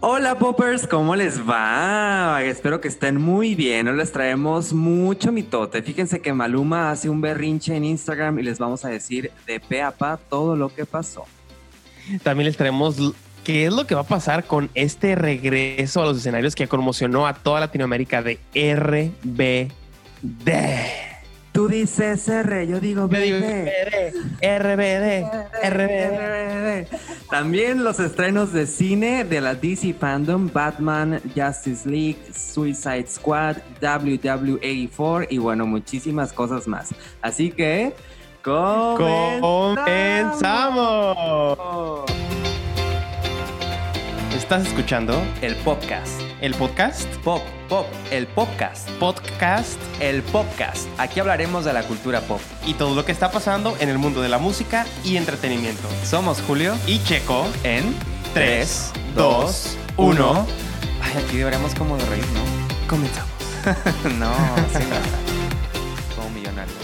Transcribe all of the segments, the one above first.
Hola Poppers, ¿cómo les va? Espero que estén muy bien. Hoy les traemos mucho mitote. Fíjense que Maluma hace un berrinche en Instagram y les vamos a decir de pe a pa todo lo que pasó. También les traemos qué es lo que va a pasar con este regreso a los escenarios que conmocionó a toda Latinoamérica de RBD. Tú dices R, yo digo BD. RBD, RBD. También los estrenos de cine de la DC Fandom, Batman, Justice League, Suicide Squad, WW84 y bueno, muchísimas cosas más. Así que comenzamos. comenzamos. ¿Estás escuchando El podcast. el podcast? Pop, pop, el podcast. Podcast El podcast. Aquí hablaremos de la cultura pop. y todo lo que está pasando en el mundo de la música y entretenimiento. Somos Julio Y Checo en 3, 2, 1. Ay, aquí deberíamos como de reír, ¿no? Comenzamos. no, sí, no. Como millonarios.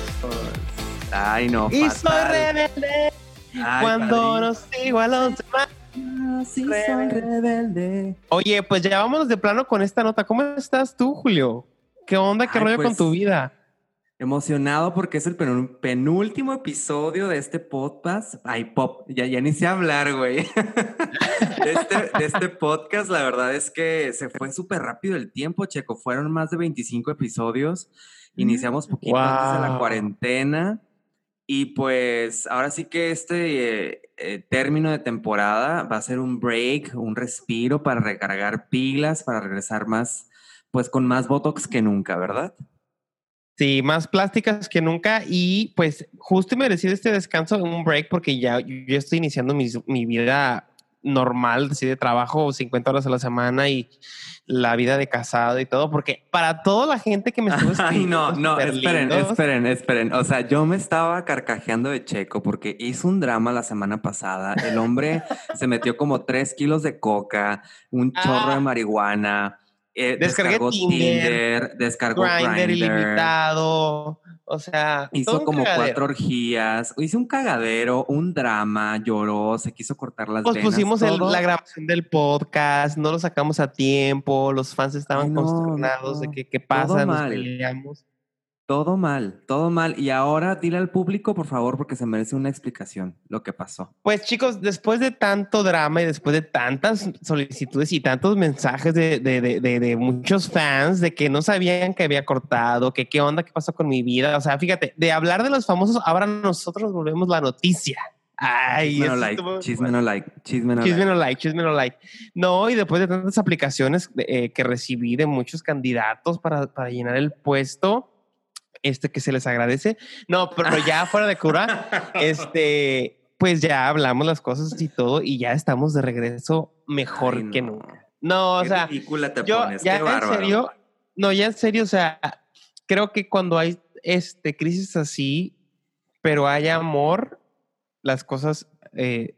Ay, no. Y soy rebelde Ay, cuando padrino. no sigo a los demás. Sí, soy Rebelde. Oye, pues ya vámonos de plano con esta nota. ¿Cómo estás tú, Julio? ¿Qué onda? ¿Qué Ay, rollo pues, con tu vida? Emocionado porque es el penú- penúltimo episodio de este podcast. Ay, pop, ya, ya ni sé hablar, güey. de, este, de este podcast, la verdad es que se fue súper rápido el tiempo, Checo. Fueron más de 25 episodios. Iniciamos poquito antes de la cuarentena. Y pues ahora sí que este eh, término de temporada va a ser un break, un respiro para recargar pilas, para regresar más, pues con más Botox que nunca, ¿verdad? Sí, más plásticas que nunca y pues justo merecido este descanso, un break porque ya yo estoy iniciando mi, vida normal, así de trabajo 50 horas a la semana y la vida de casado y todo, porque para toda la gente que me estuvo Ay, no, no, esperen, lindos, esperen, esperen. O sea, yo me estaba carcajeando de Checo porque hizo un drama la semana pasada. El hombre se metió como tres kilos de coca, un chorro de Ah. marihuana, eh, Descargué descargó Tinder, Tinder, descargó Grindr ilimitado, o sea, hizo como cagadero. cuatro orgías, hizo un cagadero, un drama, lloró, se quiso cortar las Pues venas. pusimos el- la grabación del podcast, no lo sacamos a tiempo, los fans estaban Ay, no, consternados de que qué pasa, nos peleamos. Todo mal, todo mal. Y ahora dile al público, por favor, porque se merece una explicación lo que pasó. Pues chicos, después de tanto drama y después de tantas solicitudes y tantos mensajes de, de- de- de- de muchos fans de que no sabían que había cortado, que qué onda, qué pasó con mi vida. O sea, fíjate, de hablar de los famosos, ahora nosotros volvemos la noticia. Ay, Chisme no like, estuvo- chisme no like, chisme no Chisme like. no like, chisme no like. No, y después de tantas aplicaciones eh, que recibí de muchos candidatos para, para llenar el puesto, este que se les agradece. No, pero ya fuera de cura, este, pues ya hablamos las cosas y todo, y ya estamos de regreso mejor Ay, que no. nunca. No, o Qué sea, ridícula te yo pones, ya qué en bárbaro. serio, no, ya en serio, o sea, creo que cuando hay este crisis así, pero hay amor, las cosas, eh,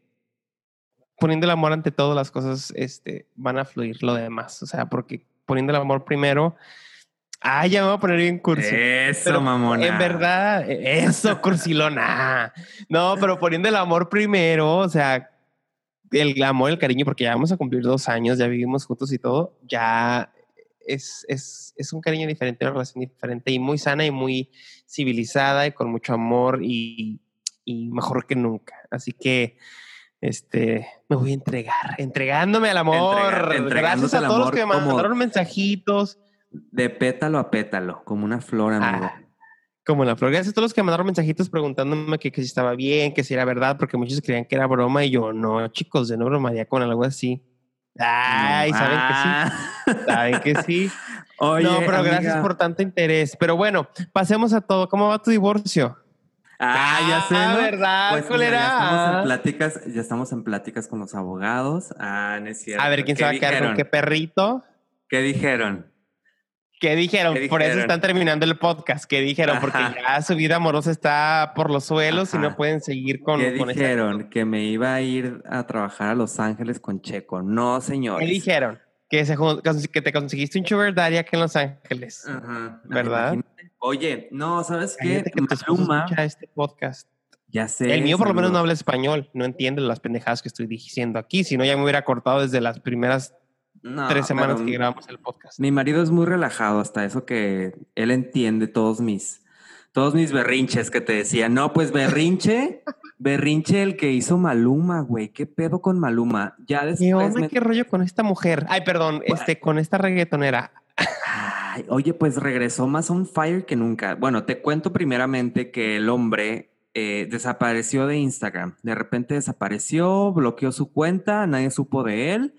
poniendo el amor ante todo, las cosas este, van a fluir lo demás. O sea, porque poniendo el amor primero, ah, ya me voy a poner bien cursi. Eso, Pero mamona. En verdad, eso, cursilona. No, pero poniendo el amor primero, o sea, el amor, el cariño, porque ya vamos a cumplir dos años, ya vivimos juntos y todo, ya es, es, es un cariño diferente, una relación diferente y muy sana y muy civilizada y con mucho amor y, y mejor que nunca. Así que, este, me voy a entregar, entregándome al amor. Entrega- entregándote Gracias a todos los amor que me mandaron mensajitos. De pétalo a pétalo, como una flor, amigo. Ah, como la flor. Gracias a todos los que me mandaron mensajitos preguntándome que, que si estaba bien, que si era verdad, porque muchos creían que era broma y yo, no, chicos, de no bromaría con algo así. Ay, No. saben Ah. que sí, saben que sí. Oye, no, pero gracias por tanto interés. Pero bueno, pasemos a todo. ¿Cómo va tu divorcio? Ah, ya sé, Ah, ¿no? ¿verdad, Pues mira, culera? ya estamos en pláticas, ya estamos en pláticas con los abogados. Ah, no es cierto. A ver, ¿quién se ¿Qué va a quedar con qué perrito? ¿Qué dijeron? ¿Qué dijeron? ¿Qué Por eso están terminando el podcast. ¿Qué dijeron? Porque ya su vida amorosa está por los suelos y no pueden seguir con, ¿Qué con dijeron? Que me iba a ir a trabajar a Los Ángeles con Checo. No, señor. ¿Qué dijeron? Que, se, que te conseguiste un sugar daddy aquí en Los Ángeles. Ajá. ¿Verdad? Imagínate. Oye, no, ¿sabes qué? Que Maluma, este podcast. ya sé. El mío por lo menos no habla español, no entiende las pendejadas que estoy diciendo aquí, si no ya me hubiera cortado desde las primeras tres semanas que grabamos el podcast. Mi marido es muy relajado hasta eso que él entiende todos mis, todos mis berrinches que te decía. No, pues berrinche, berrinche el que hizo Maluma, güey. ¿Qué pedo con Maluma? Ya después. ¿Qué, ¿Qué rollo con esta mujer? Ay, perdón, este, con esta reggaetonera. oye, pues regresó más on fire que nunca. Bueno, te cuento primeramente que el hombre eh, desapareció de Instagram. De repente desapareció, bloqueó su cuenta, nadie supo de él.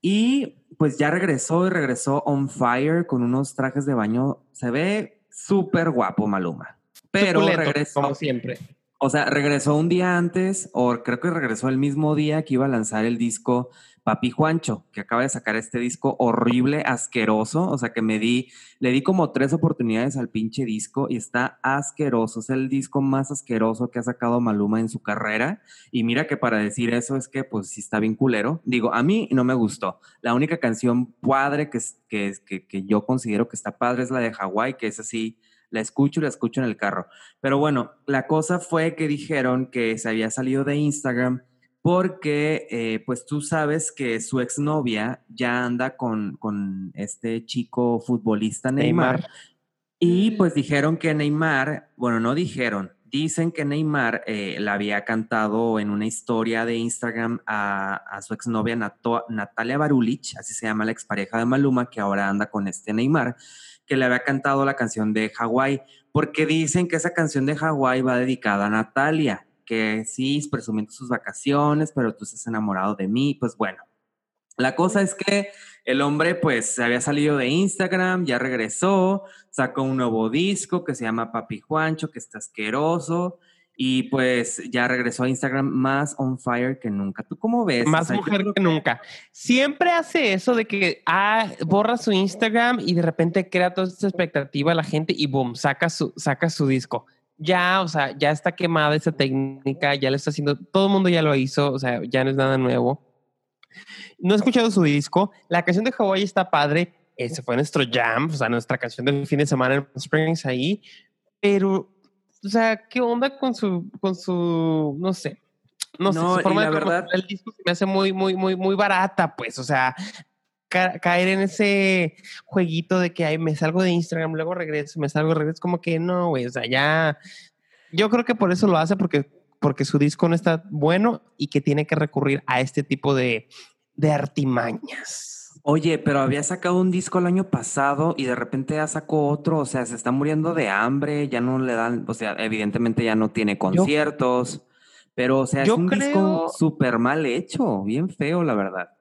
Y pues ya regresó y regresó on fire con unos trajes de baño. Se ve súper guapo Maluma. Pero regresó. Como siempre. O sea, regresó un día antes, o creo que regresó el mismo día que iba a lanzar el disco Papi Juancho, que acaba de sacar este disco horrible, asqueroso. O sea, que me di, le di como tres oportunidades al pinche disco y está asqueroso. Es el disco más asqueroso que ha sacado Maluma en su carrera. Y mira que para decir eso es que, pues, sí está bien culero. Digo, a mí no me gustó. La única canción padre que, que, que, yo considero que está padre es la de Hawái, que es así la escucho y la escucho en el carro. Pero bueno, la cosa fue que dijeron que se había salido de Instagram porque eh, pues tú sabes que su exnovia ya anda con, con este chico futbolista Neymar, Y pues dijeron que Neymar, bueno, no dijeron, dicen que Neymar eh, le había cantado en una historia de Instagram a, a su exnovia Natalia Barulich, así se llama la expareja de Maluma, que ahora anda con este Neymar, que le había cantado la canción de Hawái, porque dicen que esa canción de Hawái va dedicada a Natalia que sí, presumiendo sus vacaciones, pero tú estás enamorado de mí, pues bueno. La cosa es que el hombre pues se había salido de Instagram, ya regresó, sacó un nuevo disco que se llama Papi Juancho, que está asqueroso, y pues ya regresó a Instagram más on fire que nunca. ¿Tú cómo ves? Más mujer que nunca. Siempre hace eso de que ah, borra su Instagram y de repente crea toda esta expectativa a la gente y boom, saca su, saca su disco ya, o sea, ya está quemada esa técnica, ya lo está haciendo, todo el mundo ya lo hizo, o sea, ya no es nada nuevo. No he escuchado su disco, la canción de Hawaii está padre, ese fue nuestro jam, o sea, nuestra canción del fin de semana en Springs ahí, pero, o sea, ¿qué onda con su, con su, no sé, no, sé, su forma de la verdad, el disco se me hace muy, muy, muy, muy barata, pues, o sea, caer en ese jueguito de que ay, me salgo de Instagram, luego regreso, me salgo, regreso, como que no, güey, o sea, ya, yo creo que por eso lo hace, porque, porque su disco no está bueno y que tiene que recurrir a este tipo de, de artimañas. Oye, pero había sacado un disco el año pasado y de repente ya sacó otro, o sea, se está muriendo de hambre, ya no le dan, o sea, evidentemente ya no tiene conciertos, pero o sea, es un disco súper mal hecho, bien feo, la verdad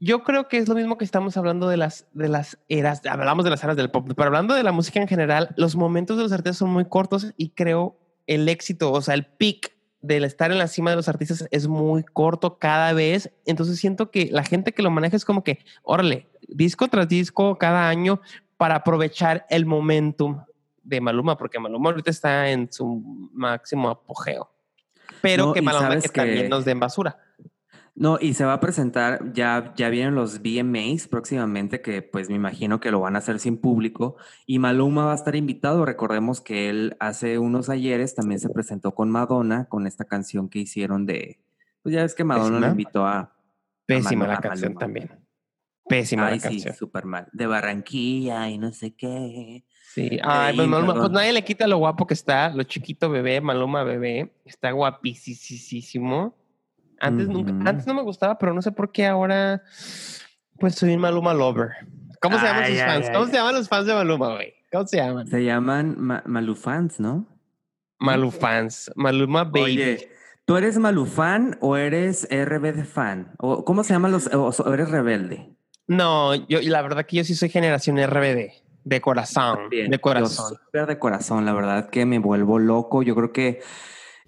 yo creo que es lo mismo que estamos hablando de las, de las eras, hablamos de las eras del pop, pero hablando de la música en general, los momentos de los artistas son muy cortos y creo el éxito, o sea, el peak del estar en la cima de los artistas es muy corto cada vez. Entonces siento que la gente que lo maneja es como que, órale, disco tras disco cada año para aprovechar el momentum de Maluma, porque Maluma ahorita está en su máximo apogeo. Pero que Maluma que, también nos den basura. No, y se va a presentar, ya, ya vienen los VMAs próximamente, que pues me imagino que lo van a hacer sin público, y Maluma va a estar invitado. Recordemos que él hace unos ayeres también se presentó con Madonna, con esta canción que hicieron de, pues ya ves que Madonna lo invitó a... Pésima la canción también. Pésima la canción. Sí, súper mal. De Barranquilla y no sé qué. Sí, Ay, pues, pues, nadie le quita lo guapo que está, lo chiquito bebé, Maluma bebé, está guapísimo. Antes nunca, antes no me gustaba, pero no sé por qué ahora, pues soy un Maluma lover. ¿Cómo se llaman sus fans? ¿Cómo se llaman los fans de Maluma, güey? ¿Cómo se llaman? Se llaman Malufans, ¿no? Malufans, Maluma Baby. Oye, ¿tú eres Malufan o eres RBD fan? ¿O ¿Cómo se llaman los, o eres rebelde? No, yo, la verdad que yo sí soy generación RBD. De corazón. de corazón. de corazón, la verdad que me vuelvo loco. Yo creo que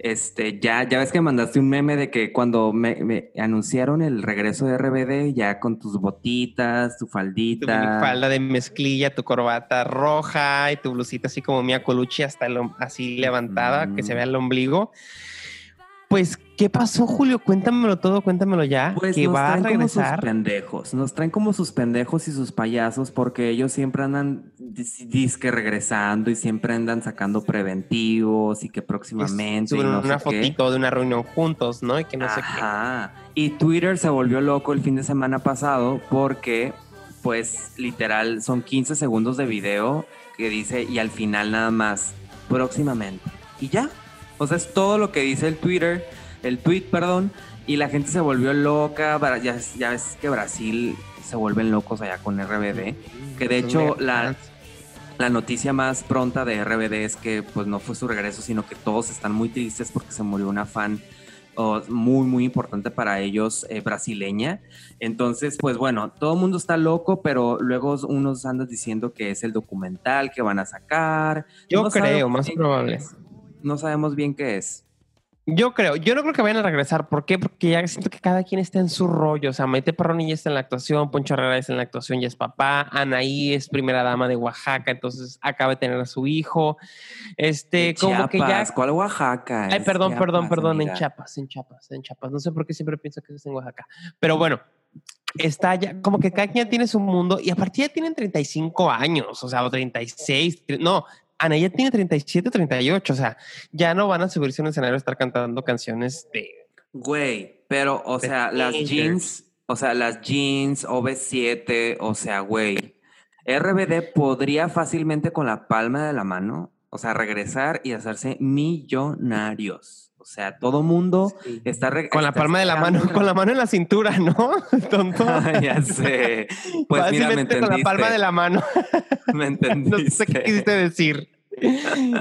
este, ya, ya ves que mandaste un meme de que cuando me, anunciaron el regreso de RBD, ya con tus botitas, tu faldita. Tu falda de mezclilla, tu corbata roja y tu blusita así como Mia Colucci, hasta así levantada, que se vea el ombligo. Pues, ¿qué pasó, Julio? Cuéntamelo todo, cuéntamelo ya. Pues que va a regresar. Como sus pendejos, nos traen como sus pendejos y sus payasos porque ellos siempre andan disque regresando y siempre andan sacando preventivos y que próximamente. Suben una fotito de una reunión juntos, ¿no? Y que no sé qué. Y Twitter se volvió loco el fin de semana pasado porque, pues, literal, son 15 segundos de video que dice y al final nada más, próximamente. Y ya. O sea, es todo lo que dice el Twitter, el tweet, perdón. Y la gente se volvió loca. Ya, ya ves que Brasil se vuelven locos allá con RBD. Que de hecho la, la noticia más pronta de RBD es que pues no fue su regreso, sino que todos están muy tristes porque se murió una fan muy, muy importante para ellos, eh, brasileña. Entonces, pues bueno, todo el mundo está loco, pero luego unos andan diciendo que es el documental que van a sacar. Yo creo, más probable. No sabemos bien qué es. Yo creo, yo no creo que vayan a regresar. ¿Por qué? Porque ya siento que cada quien está en su rollo. O sea, Maite Perroni ya está en la actuación, Poncho Herrera está en la actuación, ya es papá, Anaí es primera dama de Oaxaca, entonces acaba de tener a su hijo. Este, como que ya. ¿Cuál Oaxaca? Ay, perdón, perdón, perdón, en Chiapas, en Chiapas, en Chiapas. No sé por qué siempre pienso que es en Oaxaca. Pero bueno, está ya, como que cada quien tiene su mundo y a partir ya tienen 35 años, o sea, o 36, no, Ana ya tiene 37, 38, o sea, ya no van a subirse a un escenario a estar cantando canciones de... Güey, pero, o sea, las jeans, o sea, las jeans, OV7, o sea, güey, RBD podría fácilmente con la palma de la mano, o sea, regresar y hacerse millonarios. O sea, todo mundo está con la palma de la mano, con la mano en la cintura, ¿no? Tonto. ya sé. Pues mira, me entendiste. Con la palma de la mano. me entendiste. no sé qué quisiste decir.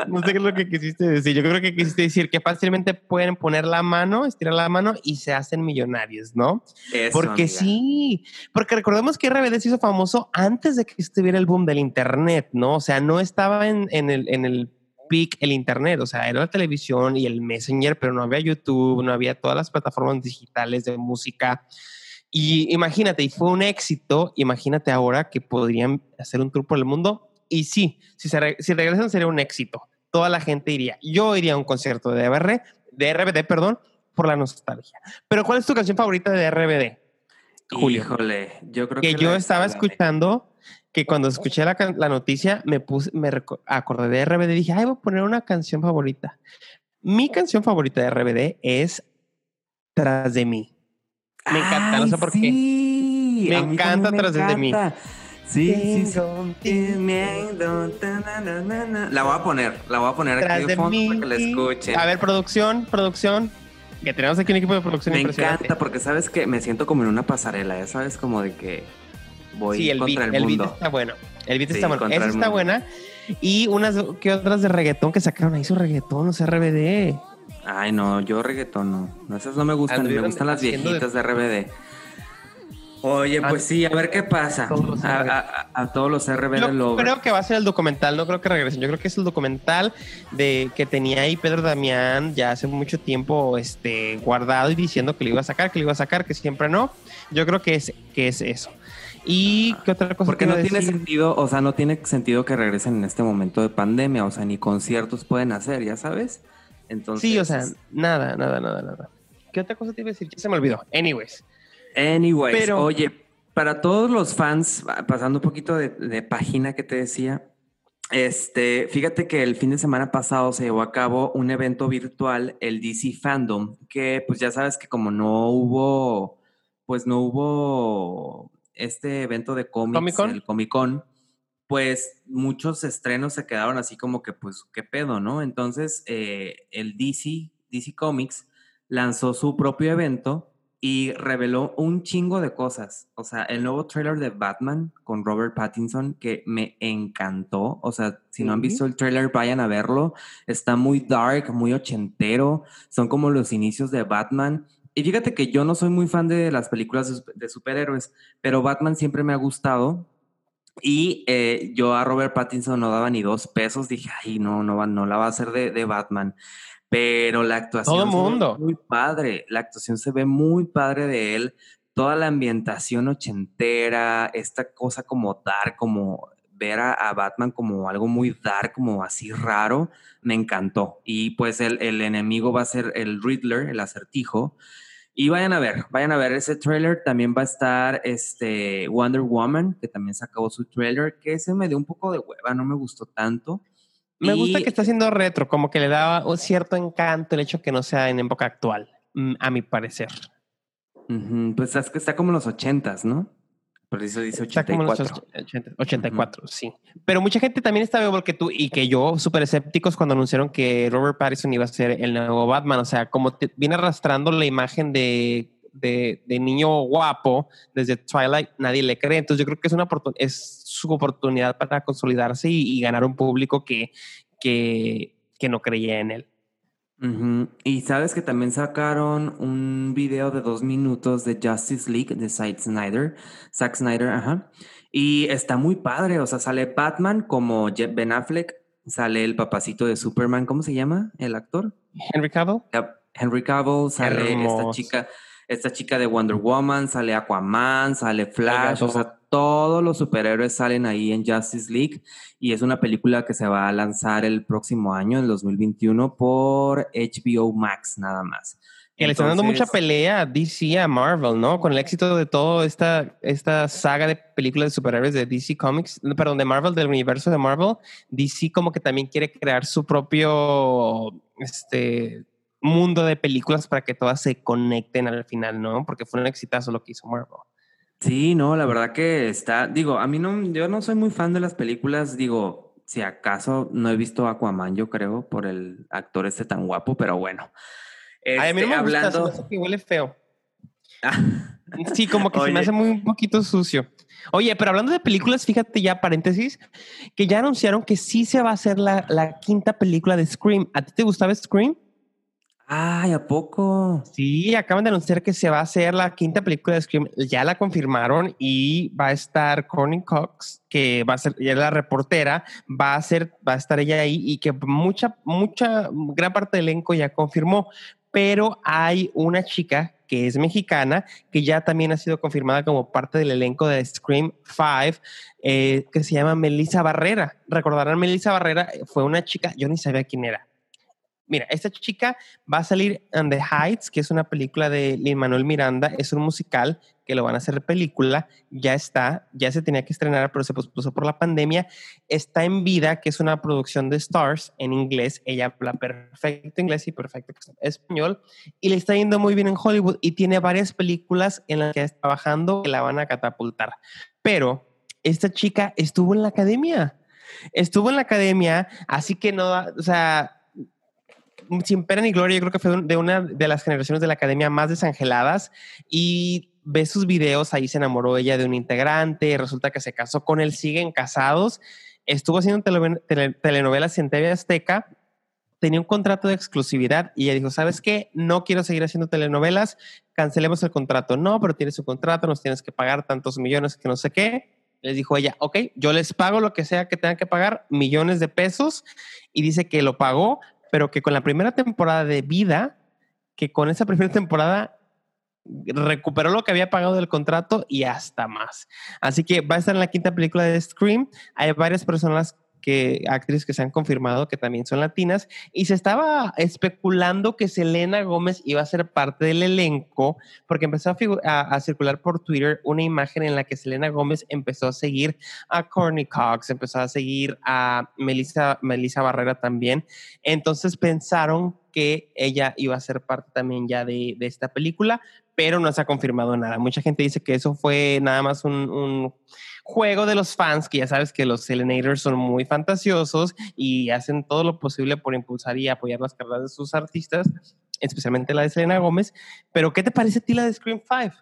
No sé qué es lo que quisiste decir. Yo creo que quisiste decir que fácilmente pueden poner la mano, estirar la mano y se hacen millonarios, ¿no? porque sí, porque recordemos que RBD se hizo famoso antes de que estuviera el boom del Internet, ¿no? O sea, no estaba en, en el, en el peak el internet, o sea, era la televisión y el messenger, pero no había YouTube, no había todas las plataformas digitales de música. Y imagínate, y fue un éxito, imagínate ahora que podrían hacer un tour por el mundo. Y sí, si, se si regresan sería un éxito. Toda la gente iría. Yo iría a un concierto de, RBD, de RBD, perdón, por la nostalgia. Pero ¿cuál es tu canción favorita de RBD? Julio. Híjole, yo creo que, que yo estaba escuchando que cuando escuché la, la, noticia me puse, me acordé de RBD y dije, ay, voy a poner una canción favorita. Mi canción favorita de RBD es Tras de mí. Me encanta, no sé por qué. Me encanta Tras de mí. Sí, sí, sí. La voy a poner, la voy a poner aquí de fondo para que la escuchen. A ver, producción, producción. Que tenemos aquí un equipo de producción Me encanta porque sabes que me siento como en una pasarela, ya sabes, como de que sí, el contra beat, el, mundo. está bueno. El beat está bueno. Esa está buena. Y unas que otras de reggaetón que sacaron ahí su reggaetón, o sea, RBD. Ay, no, yo reggaetón no. Esas no me gustan, me gustan las viejitas de... RBD. Oye, pues sí, a ver qué pasa. A, todos los RBD Yo creo que va a ser el documental, no creo que regresen. Yo creo que es el documental de que tenía ahí Pedro Damián ya hace mucho tiempo este, guardado y diciendo que lo iba a sacar, que lo iba a sacar, que siempre no. Yo creo que es, que es eso. ¿Y qué otra cosa? Porque no tiene sentido, o sea, no tiene sentido que regresen en este momento de pandemia, o sea, ni conciertos pueden hacer, ya sabes. Entonces. Sí, o sea, nada, nada, nada, nada. ¿Qué otra cosa te iba a decir? Ya se me olvidó. Anyways. Anyways, Pero, oye, para todos los fans, pasando un poquito de, de página que te decía, este, fíjate que el fin de semana pasado se llevó a cabo un evento virtual, el DC Fandom, que pues ya sabes que como no hubo, pues no hubo este evento de cómics, el Comic Con, pues muchos estrenos se quedaron así como que, pues, ¿qué pedo, no? Entonces, eh, el DC, DC Comics, lanzó su propio evento y reveló un chingo de cosas. O sea, el nuevo trailer de Batman con Robert Pattinson que me encantó. O sea, si no han visto el trailer, vayan a verlo. Está muy dark, muy ochentero. Son como los inicios de Batman. Y fíjate que yo no soy muy fan de las películas de superhéroes, pero Batman siempre me ha gustado. Y eh, yo a Robert Pattinson no daba ni dos pesos. Dije, ay, no, no, no la va a hacer de, Batman. Pero la actuación Todo mundo. muy padre. La actuación se ve muy padre de él. Toda la ambientación ochentera, esta cosa como dar, como ver a, Batman como algo muy dark, como así raro, me encantó. Y pues el, el enemigo va a ser el Riddler, el acertijo. Y vayan a ver, vayan a ver ese trailer. También va a estar este Wonder Woman, que también sacó su trailer, que se me dio un poco de hueva, no me gustó tanto. Me gusta que está haciendo retro, como que le da un cierto encanto el hecho que no sea en época actual, mm, a mi parecer. Pues es que está como en los ochentas, ¿no? Por eso dice 84. 84, sí. Pero mucha gente también está igual que tú y que yo, súper escépticos cuando anunciaron que Robert Pattinson iba a ser el nuevo Batman. O sea, como viene arrastrando la imagen de, de, niño guapo desde Twilight, nadie le cree. Entonces yo creo que es, una es su oportunidad para consolidarse y, ganar un público que, que, que no creía en él. Y sabes que también sacaron un video de dos minutos de Justice League de Zack Snyder. Zack Snyder, ajá. Y está muy padre. O sea, sale Batman como Ben Affleck. Sale el papacito de Superman. ¿Cómo se llama el actor? Henry Cavill. Henry Cavill. Sale esta chica esta chica de Wonder Woman, sale Aquaman, sale Flash, o sea, todos los superhéroes salen ahí en Justice League y es una película que se va a lanzar el próximo año, en 2021, por HBO Max nada más. Que le están dando mucha pelea a DC, a Marvel, ¿no? Con el éxito de toda esta, esta saga de películas de superhéroes de DC Comics, perdón, de Marvel, del universo de Marvel, DC como que también quiere crear su propio, este, mundo de películas para que todas se conecten al final, ¿no? Porque fue un exitazo lo que hizo Marvel. Sí, no, la verdad que está, digo, a mí no, yo no soy muy fan de las películas, digo, si acaso no he visto Aquaman, yo creo, por el actor este tan guapo, pero bueno. a mí no me este, hablando... gusta, que huele feo. sí, como que se me hace muy un poquito sucio. Oye, pero hablando de películas, fíjate ya, paréntesis, que ya anunciaron que sí se va a hacer la, la quinta película de Scream. ¿A ti te gustaba Scream? Ay, ¿a poco? Sí, acaban de anunciar que se va a hacer la quinta película de Scream. Ya la confirmaron y va a estar Courtney Cox, que va a ser ya la reportera, va a ser, va a estar ella ahí y que mucha, mucha, gran parte del elenco ya confirmó. Pero hay una chica que es mexicana, que ya también ha sido confirmada como parte del elenco de Scream 5, eh, que se llama Melissa Barrera. Recordarán, Melissa Barrera fue una chica, yo ni sabía quién era Mira, esta chica va a salir en The Heights, que es una película de Lin Manuel Miranda, es un musical que lo van a hacer película, ya está, ya se tenía que estrenar, pero se pospuso por la pandemia. Está en Vida, que es una producción de Stars en inglés, ella habla perfecto inglés y perfecto español, y le está yendo muy bien en Hollywood y tiene varias películas en las que está trabajando que la van a catapultar. Pero esta chica estuvo en la academia, estuvo en la academia, así que no, o sea sin pena ni gloria, yo creo que fue de una de las generaciones de la academia más desangeladas y ve sus videos, ahí se enamoró ella de un integrante, resulta que se casó con él, siguen casados, estuvo haciendo telenovelas en TV Azteca, tenía un contrato de exclusividad y ella dijo, ¿sabes qué? No quiero seguir haciendo telenovelas, cancelemos el contrato. No, pero tienes un contrato, nos tienes que pagar tantos millones que no sé qué. Les dijo ella, ok, yo les pago lo que sea que tengan que pagar, millones de pesos, y dice que lo pagó, pero que con la primera temporada de vida, que con esa primera temporada recuperó lo que había pagado del contrato y hasta más. Así que va a estar en la quinta película de Scream. Hay varias personas que actrices que se han confirmado que también son latinas y se estaba especulando que Selena Gómez iba a ser parte del elenco porque empezó a, circular por Twitter una imagen en la que Selena Gómez empezó a seguir a Courtney Cox, empezó a seguir a Melissa, Melissa Barrera también. Entonces pensaron que ella iba a ser parte también ya de, de esta película, pero no se ha confirmado nada. Mucha gente dice que eso fue nada más un juego de los fans, que ya sabes que los Selenators son muy fantasiosos y hacen todo lo posible por impulsar y apoyar las carreras de sus artistas, especialmente la de Selena Gómez. Pero, ¿qué te parece a ti la de Scream 5?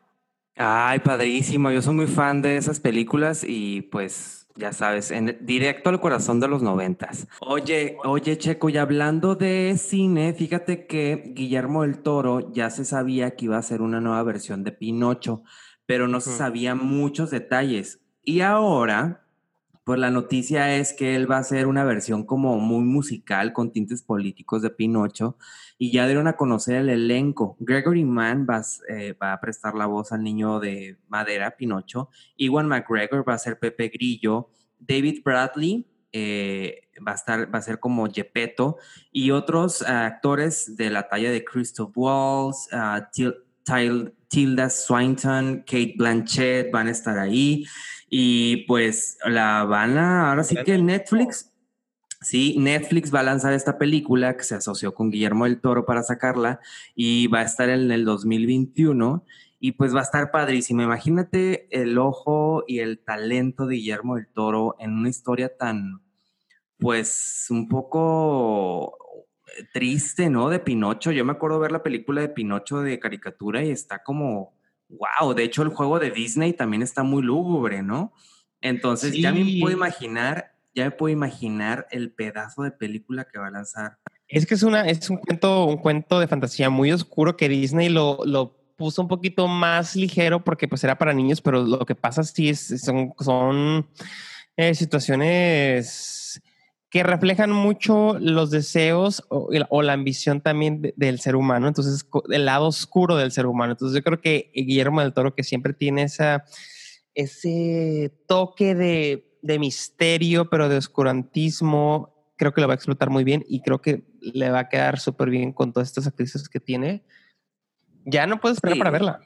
Ay, padrísimo. Yo soy muy fan de esas películas y pues ya sabes, en, directo al corazón de los noventas. Oye, oye, Checo, y hablando de cine, fíjate que Guillermo del Toro ya se sabía que iba a ser una nueva versión de Pinocho, pero no se sabían muchos detalles. Y ahora, pues la noticia es que él va a hacer una versión como muy musical con tintes políticos de Pinocho y ya dieron a conocer el elenco. Gregory Mann va, eh, a prestar la voz al niño de madera, Pinocho. Iwan McGregor va a ser Pepe Grillo. David Bradley eh, va, a estar, va a ser como Gepetto y otros actores de la talla de Christoph Waltz, uh, Tilda Swinton, Kate Blanchett van a estar ahí. Y pues la van a, ahora sí que Netflix, sí, Netflix va a lanzar esta película que se asoció con Guillermo del Toro para sacarla y va a estar en el 2021 y pues va a estar padrísimo. Imagínate el ojo y el talento de Guillermo del Toro en una historia tan, pues, un poco triste, ¿no? De Pinocho. Yo me acuerdo ver la película de Pinocho de caricatura y está como, wow, de hecho el juego de Disney también está muy lúgubre, ¿no? Entonces ya me puedo imaginar, ya me puedo imaginar el pedazo de película que va a lanzar. Es que es una, es un cuento, un cuento de fantasía muy oscuro que Disney lo, lo puso un poquito más ligero porque pues era para niños, pero lo que pasa sí es, son, son eh, situaciones que reflejan mucho los deseos o, la ambición también del ser humano, entonces el lado oscuro del ser humano. Entonces yo creo que Guillermo del Toro que siempre tiene esa, ese toque de, de misterio, pero de oscurantismo, creo que lo va a explotar muy bien y creo que le va a quedar súper bien con todas estas actrices que tiene ya no puedo esperar para verla.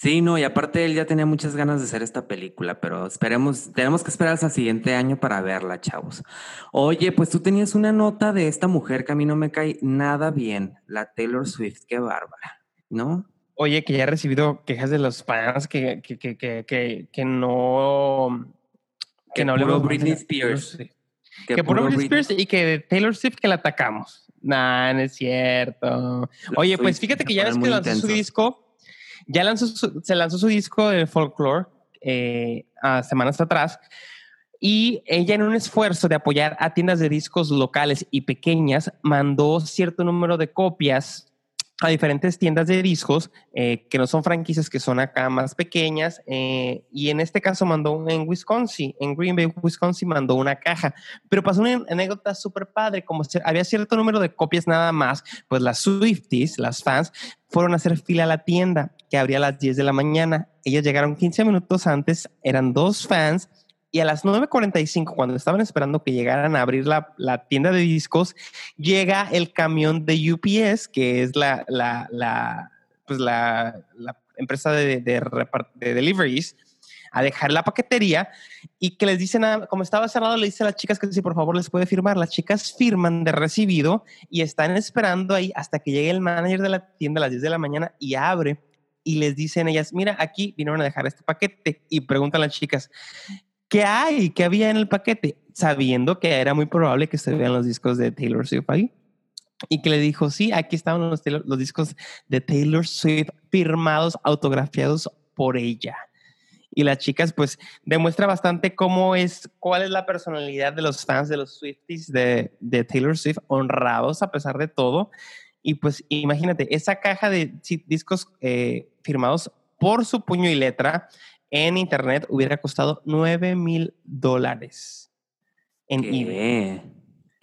Sí, no, y aparte él ya tenía muchas ganas de hacer esta película, pero esperemos, tenemos que esperar hasta el siguiente año para verla, chavos. Oye, pues tú tenías una nota de esta mujer que a mí no me cae nada bien, la Taylor Swift, qué bárbara, ¿no? Oye, que ya he recibido quejas de los fans que, que, que, que, que no... Que, no hablemos Britney Spears. Que, por Britney Spears y que Taylor Swift que la atacamos. Nah, no es cierto. Oye, pues fíjate que ya ves que lanzó su disco, ya lanzó se lanzó su disco de folklore eh, a semanas atrás. Y ella en un esfuerzo de apoyar a tiendas de discos locales y pequeñas, mandó cierto número de copias a diferentes tiendas de discos eh, que no son franquicias, que son acá más pequeñas. Eh, y en este caso mandó en Wisconsin, en Green Bay, Wisconsin, mandó una caja. Pero pasó una anécdota súper padre, como había cierto número de copias nada más, pues las Swifties, las fans, fueron a hacer fila a la tienda que abría a las 10 de la mañana. Ellos llegaron 15 minutos antes, eran dos fans y a las 9.45, cuando estaban esperando que llegaran a abrir la, la, tienda de discos, llega el camión de UPS, que es la, la, la pues empresa de, de, de, deliveries, a dejar la paquetería y que les dicen, como estaba cerrado, le dice a las chicas que si por favor les puede firmar. Las chicas firman de recibido y están esperando ahí hasta que llegue el manager de la tienda a las 10 de la mañana y abre y les dicen ellas, mira, aquí vinieron a dejar este paquete y preguntan las chicas, ¿qué hay? ¿Qué había en el paquete? Sabiendo que era muy probable que se vean los discos de Taylor Swift ahí. Y que le dijo, sí, aquí estaban los, los discos de Taylor Swift firmados, autografiados por ella. Y las chicas, pues, demuestra bastante cómo es, cuál es la personalidad de los fans de los Swifties de, de Taylor Swift, honrados a pesar de todo. Y pues, imagínate, esa caja de discos eh, firmados por su puño y letra, en internet hubiera costado 9 mil dólares en eBay.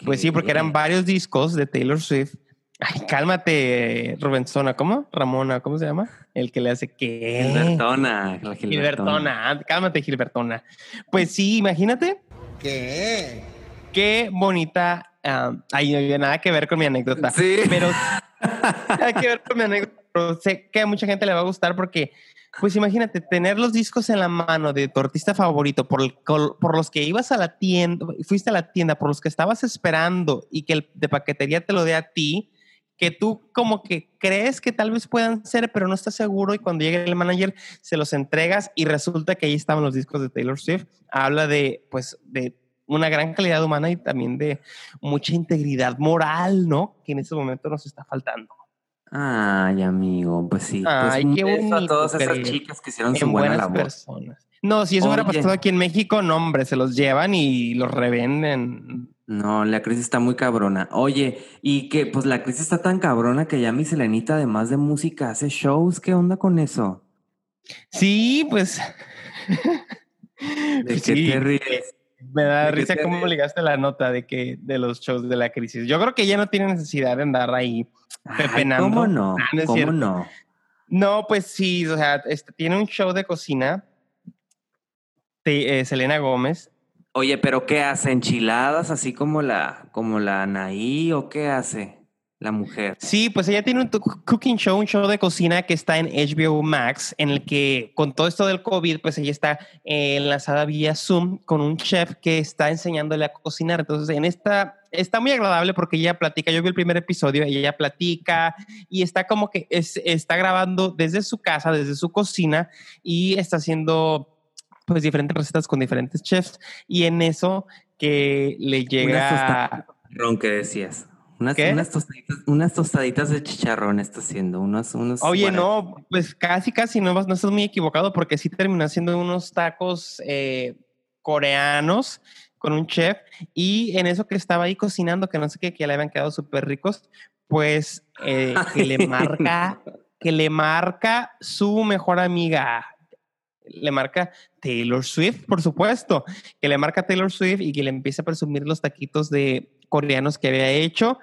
Pues sí, porque eran varios discos de Taylor Swift. Ay, cálmate, Rubensona, ¿cómo? Ramona, ¿cómo se llama? El que le hace que. Gilbertona. Gilbertona. cálmate, Gilbertona. Pues sí, imagínate. ¿Qué? Qué bonita. Um, ay, no había nada que ver con mi anécdota. Sí. Pero. nada que ver con mi anécdota. Sé que a mucha gente le va a gustar porque pues imagínate, tener los discos en la mano de tu artista favorito, por, por los que ibas a la tienda, fuiste a la tienda, por los que estabas esperando y que el de paquetería te lo dé a ti, que tú como que crees que tal vez puedan ser, pero no estás seguro y cuando llegue el manager se los entregas y resulta que ahí estaban los discos de Taylor Swift. Habla de, pues, de una gran calidad humana y también de mucha integridad moral, ¿no? Que en este momento nos está faltando. Ay, amigo, pues sí. Pues Ay, qué bonito. A todas esas chicas que hicieron su buena labor. Personas. No, si eso hubiera pasado aquí en México, no, hombre, se los llevan y los revenden. No, la crisis está muy cabrona. Oye, y que pues la crisis está tan cabrona que ya mi Selenita, además de música, hace shows. ¿Qué onda con eso? Sí, pues. ¿De qué te ríes? Me da risa cómo ligaste la nota de que de los shows de la crisis. Yo creo que ya no tiene necesidad de andar ahí pepenando. ¿Cómo no? Ah, no ¿Cómo no? No, pues sí, o sea, este, tiene un show de cocina. De, eh, Selena Gómez. Oye, pero ¿qué hace? ¿Enchiladas así como la, como la Anaí o qué hace? La mujer. Sí, pues ella tiene un cooking show, un show de cocina que está en HBO Max, en el que con todo esto del COVID, pues ella está enlazada vía Zoom con un chef que está enseñándole a cocinar. Entonces, en esta está muy agradable porque ella platica, yo vi el primer episodio, ella platica y está como que está grabando desde su casa, desde su cocina y está haciendo pues diferentes recetas con diferentes chefs y en eso que le llega... Ron que decías. Unas, unas, tostaditas, de chicharrón está haciendo, unos, unos Oye, no, pues casi, casi, no, no estás muy equivocado porque sí terminó haciendo unos tacos eh, coreanos con un chef y en eso que estaba ahí cocinando, que no sé qué, que le habían quedado súper ricos, pues eh, que le marca, que le marca su mejor amiga, le marca Taylor Swift, por supuesto, que le marca Taylor Swift y que le empieza a presumir los taquitos de coreanos que había hecho.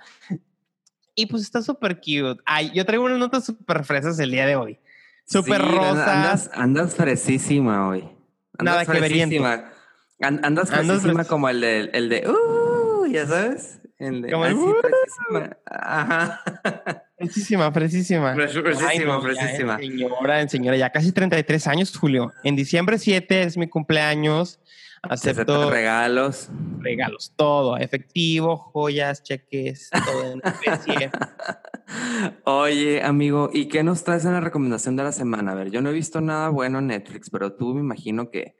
Y pues está súper cute. Ay, yo traigo unas notas súper fresas el día de hoy. Súper rosas. Andas, fresísima hoy. Nada que ver. andas fresísima como el de, el de, uh, ya sabes. El de, como el, uh, Ajá. Fresísima, fresísima. Fresísima, fresísima. señora, señora, ya casi 33 años, Julio. En diciembre 7 es mi cumpleaños. Acepto regalos. Regalos, todo, efectivo, joyas, cheques, todo en especie. Oye, amigo, ¿y qué nos traes en la recomendación de la semana? A ver, yo no he visto nada bueno en Netflix, pero tú me imagino que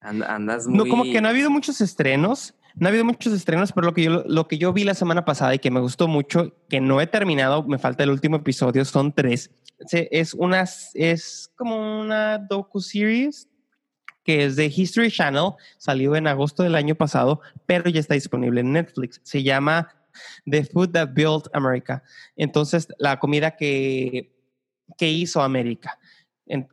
andas muy... No, como que no ha habido muchos estrenos. No ha habido muchos estrenos, pero lo que, yo, lo que yo vi la semana pasada y que me gustó mucho, que no he terminado, me falta el último episodio, son tres. Es, una, es como una docu-series que es de History Channel, salió en agosto del año pasado, pero ya está disponible en Netflix. Se llama The Food That Built America. Entonces, la comida que, que hizo América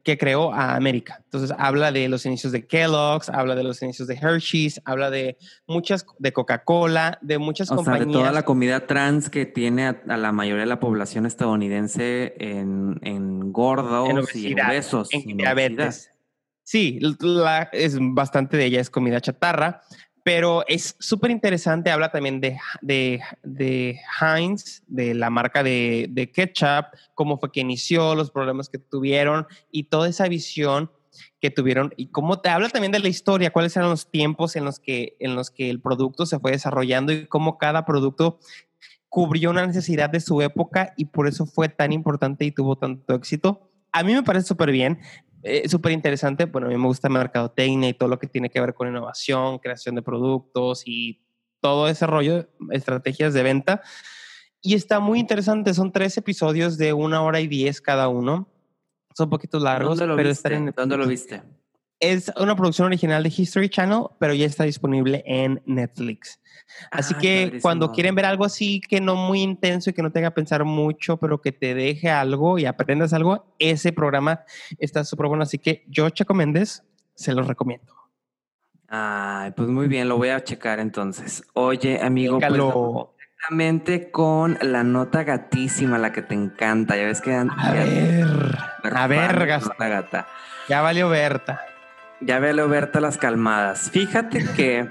que creó a América. Entonces habla de los inicios de Kellogg's, habla de los inicios de Hershey's, habla de muchas, de Coca-Cola, de muchas compañías. de toda la comida trans que tiene a, la mayoría de la población estadounidense en, en gordos y obesos. En, diabetes. Sí, es bastante de ella es comida chatarra pero es súper interesante. Habla también de, de, de, Heinz, de la marca de, de, ketchup, cómo fue que inició, los problemas que tuvieron y toda esa visión que tuvieron y cómo te habla también de la historia, cuáles eran los tiempos en los que, en los que el producto se fue desarrollando y cómo cada producto cubrió una necesidad de su época y por eso fue tan importante y tuvo tanto éxito. A mí me parece súper bien es eh, súper interesante. Bueno, a mí me gusta mercadotecnia y todo lo que tiene que ver con innovación, creación de productos y todo ese rollo, estrategias de venta. Y está muy interesante. Son tres episodios de una hora y diez cada uno. Son un poquito largos, pero viste? en. ¿Dónde lo viste? Es una producción original de History Channel, pero ya está disponible en Netflix. Así ah, que cuando quieren ver algo así que no muy intenso y que no tenga que pensar mucho, pero que te deje algo y aprendas algo, ese programa está súper bueno. Así que yo, Checo Méndez, se los recomiendo. Ay, pues muy bien, lo voy a checar entonces. Oye, amigo, pues, directamente con la nota gatísima, la que te encanta. Ya ves que a ver, a ver, gata. Ya valió Berta. Ya valió Berta las calmadas. Fíjate que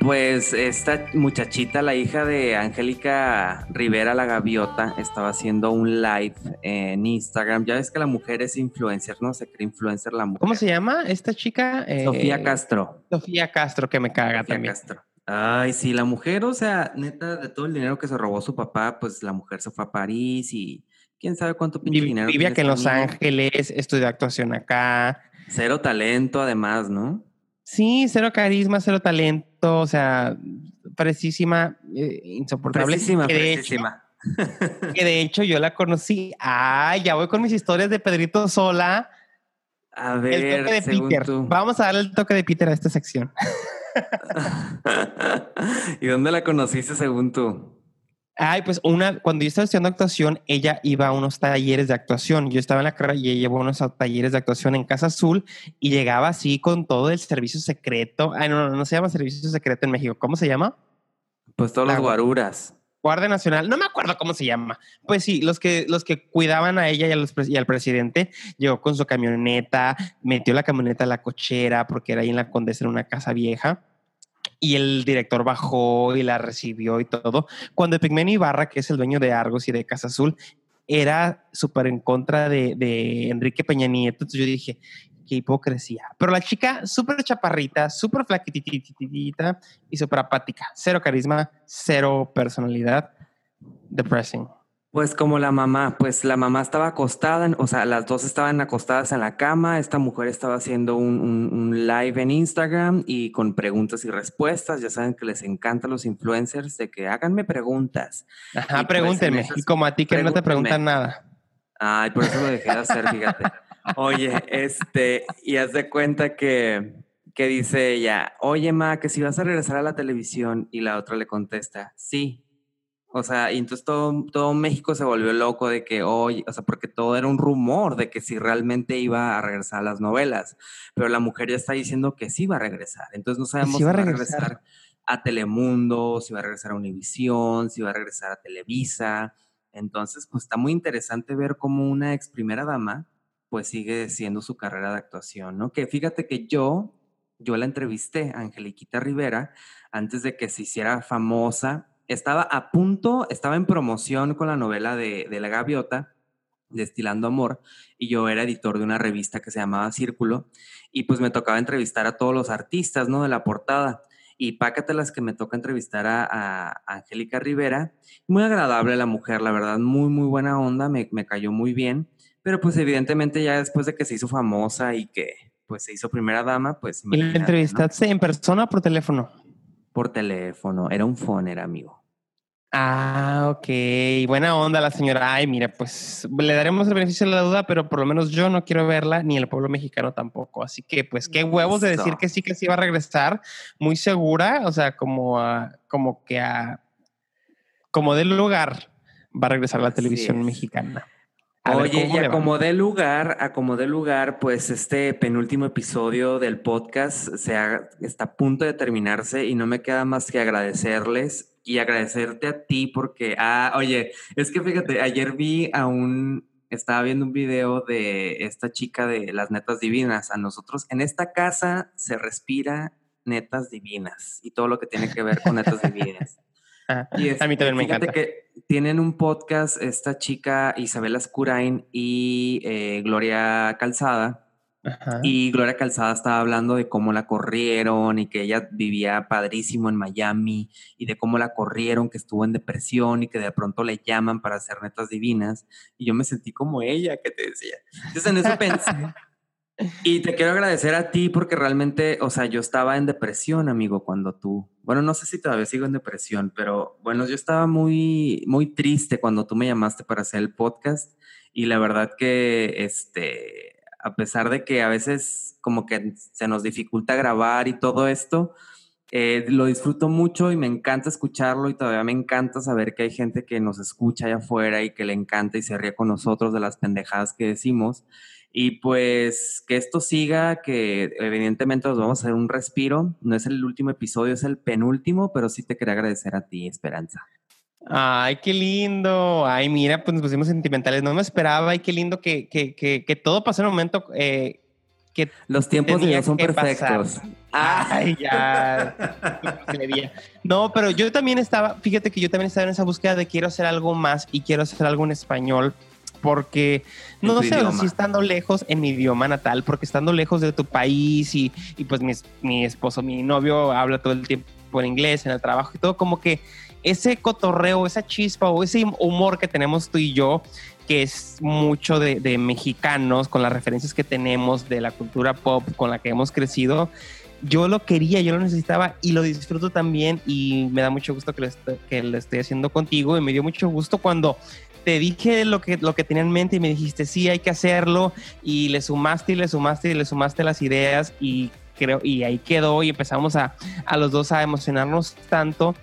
pues esta muchachita, la hija de Angélica Rivera, la gaviota, estaba haciendo un live en Instagram. Ya ves que la mujer es influencer, ¿no? Se cree influencer la mujer. ¿Cómo se llama esta chica? Sofía eh, Castro. Sofía Castro, que me caga Sofía también. Castro. Ay, sí, la mujer, o sea, neta, de todo el dinero que se robó su papá, pues la mujer se fue a París y quién sabe cuánto pinche dinero. Vivía que en Los Ángeles, estudió actuación acá. Cero talento, además, ¿no? Sí, cero carisma, cero talento, o sea, precisísima, eh, insoportable. Precisísima, que Hecho, que de hecho yo la conocí. Ay, ya voy con mis historias de Pedrito Sola. A ver, el toque de Peter. Vamos a darle el toque de Peter a esta sección. ¿Y dónde la conociste según tú? Ay, pues una, cuando yo estaba estudiando actuación, ella iba a unos talleres de actuación. Yo estaba en la carrera y ella llevó unos talleres de actuación en Casa Azul y llegaba así con todo el servicio secreto. Ay, no, no, no se llama servicio secreto en México. ¿Cómo se llama? Pues todos los guaruras. Guardia Nacional, no me acuerdo cómo se llama. Pues sí, los que, los que cuidaban a ella y, y, al presidente, llegó con su camioneta, metió la camioneta a la cochera porque era ahí en la Condesa, en una casa vieja y el director bajó y la recibió y todo. Cuando Epigmenio Ibarra, que es el dueño de Argos y de Casa Azul, era súper en contra de, Enrique Peña Nieto. Yo dije, qué hipocresía. Pero la chica, súper chaparrita, súper flaquititita y súper apática. Cero carisma, cero personalidad. Depressing. Pues como la mamá, pues la mamá estaba acostada, o sea, las dos estaban acostadas en la cama, esta mujer estaba haciendo un, live en Instagram y con preguntas y respuestas, ya saben que les encantan los influencers de que háganme preguntas. Ajá, pues, pregúntenme, y como a ti que no te preguntan nada. Ay, por eso lo dejé de hacer, fíjate. Oye, este, y haz de cuenta que, que dice ella, oye, ma, que si vas a regresar a la televisión y la otra le contesta, sí, o sea, y entonces todo, todo México se volvió loco de que hoy, o sea, porque todo era un rumor de que si realmente iba a regresar a las novelas, pero la mujer ya está diciendo que sí va a regresar. Entonces no sabemos si va a regresar a Telemundo, si va a regresar a Univisión, si va a regresar a Televisa. Entonces, pues está muy interesante ver cómo una ex primera dama, pues sigue siendo su carrera de actuación, ¿no? Que fíjate que yo, yo la entrevisté, a Angeliquita Rivera, antes de que se hiciera famosa estaba a punto, estaba en promoción con la novela de, La Gaviota, Destilando Amor, y yo era editor de una revista que se llamaba Círculo, y pues me tocaba entrevistar a todos los artistas, ¿no? De la portada. Y pácatelas que me toca entrevistar a, Angélica Rivera. Muy agradable la mujer, la verdad, muy, muy buena onda, me, me cayó muy bien. Pero pues evidentemente ya después de que se hizo famosa y que pues se hizo primera dama, pues... ¿Y la entrevistaste en persona o por teléfono? Por teléfono, era un era amigo. Ah, ok. Buena onda la señora. Ay, mira, pues le daremos el beneficio de la duda, pero por lo menos yo no quiero verla, ni el pueblo mexicano tampoco. Así que, pues, qué huevos de decir que sí, que sí va a regresar. Muy segura, o sea, como, como que a, como del lugar va a regresar a la televisión mexicana. Oye, y a como de lugar, a como de lugar, pues este penúltimo episodio del podcast se está a punto de terminarse y no me queda más que agradecerles y agradecerte a ti porque, ah, oye, es que fíjate, ayer vi a un, estaba viendo un video de esta chica de las netas divinas. A nosotros en esta casa se respira netas divinas y todo lo que tiene que ver con netas divinas. Ah, a mí también me encanta. que tienen un podcast esta chica Isabela Scurain y eh, Gloria Calzada y Gloria Calzada estaba hablando de cómo la corrieron y que ella vivía padrísimo en Miami y de cómo la corrieron, que estuvo en depresión y que de pronto le llaman para hacer netas divinas. Y yo me sentí como ella que te decía. Entonces en eso pensé. Y te quiero agradecer a ti porque realmente, o sea, yo estaba en depresión, amigo, cuando tú, bueno, no sé si todavía sigo en depresión, pero bueno, yo estaba muy, muy triste cuando tú me llamaste para hacer el podcast y la verdad que, este, a pesar de que a veces como que se nos dificulta grabar y todo esto, eh, lo disfruto mucho y me encanta escucharlo y todavía me encanta saber que hay gente que nos escucha allá afuera y que le encanta y se ríe con nosotros de las pendejadas que decimos. Y pues que esto siga, que evidentemente nos vamos a hacer un respiro. No es el último episodio, es el penúltimo, pero sí te quería agradecer a ti, Esperanza. Ay, qué lindo. Ay, mira, pues nos pusimos sentimentales. No me esperaba. Ay, qué lindo que, que, que, todo pasó en un momento eh, que los tiempos de Dios son perfectos. Ay, ya. no, pero yo también estaba, fíjate que yo también estaba en esa búsqueda de quiero hacer algo más y quiero hacer algo en español porque no sé si estando lejos en mi idioma natal, porque estando lejos de tu país y, y pues mi, mi esposo, mi novio habla todo el tiempo en inglés, en el trabajo y todo, como que ese cotorreo, esa chispa o ese humor que tenemos tú y yo, que es mucho de, mexicanos, con las referencias que tenemos de la cultura pop con la que hemos crecido, yo lo quería, yo lo necesitaba y lo disfruto también y me da mucho gusto que lo, que lo estoy haciendo contigo y me dio mucho gusto cuando te dije lo que, lo que tenía en mente y me dijiste, sí, hay que hacerlo y le sumaste y le sumaste y le sumaste las ideas y creo, y ahí quedó y empezamos a, a los dos a emocionarnos tanto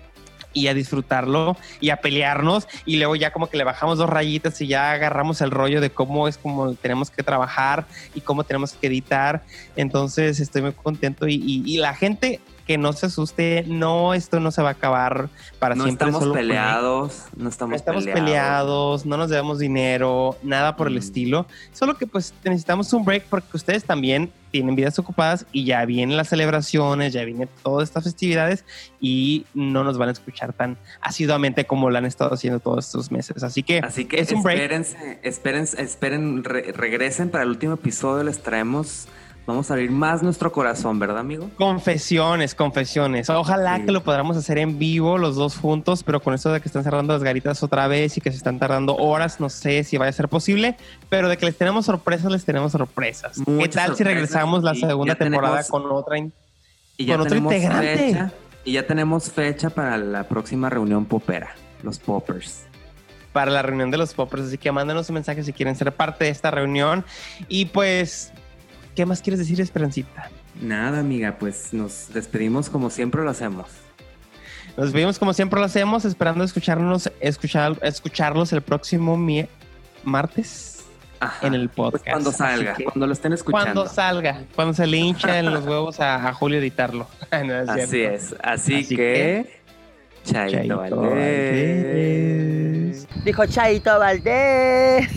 y a disfrutarlo y a pelearnos y luego ya como que le bajamos dos rayitas y ya agarramos el rollo de cómo es como tenemos que trabajar y cómo tenemos que editar. Entonces estoy muy contento y, la gente que no se asuste, no, esto no se va a acabar para no siempre. Estamos solo peleados, no estamos, no estamos peleados. peleados, no nos debemos dinero, nada por el Mm. estilo. Solo que pues necesitamos un break porque ustedes también tienen vidas ocupadas y ya vienen las celebraciones, ya vienen todas estas festividades y no nos van a escuchar tan asiduamente como lo han estado haciendo todos estos meses. Así que Así que es un break. espérense, espérense, esperen, re- regresen para el último episodio. Les traemos, vamos a abrir más nuestro corazón, ¿verdad, amigo? Confesiones, confesiones. Ojalá Sí. que lo podamos hacer en vivo los dos juntos, pero con esto de que están cerrando las garitas otra vez y que se están tardando horas, no sé si vaya a ser posible, pero de que les tenemos sorpresas, les tenemos sorpresas. ¿Qué tal si regresamos la segunda temporada tenemos- con otra? Y ya Con otro integrante. fecha. Y ya tenemos fecha para la próxima reunión popera, los poppers. para la reunión de los poppers, así que mándenos un mensaje si quieren ser parte de esta reunión. Y pues, ¿qué más quieres decir, Esperancita? Nada, amiga, pues nos despedimos como siempre lo hacemos. Nos vemos como siempre lo hacemos, esperando escucharnos, escuchar, escucharlos el próximo mi- martes. Ajá. en el Pues podcast. cuando salga, que- cuando lo estén escuchando. Cuando salga, cuando se le hincha en los huevos a, a Julio editarlo. No es Así cierto. es. Así, Así que, Chaito, Chaito Valdés. Valdés. Dijo Chaito Valdés.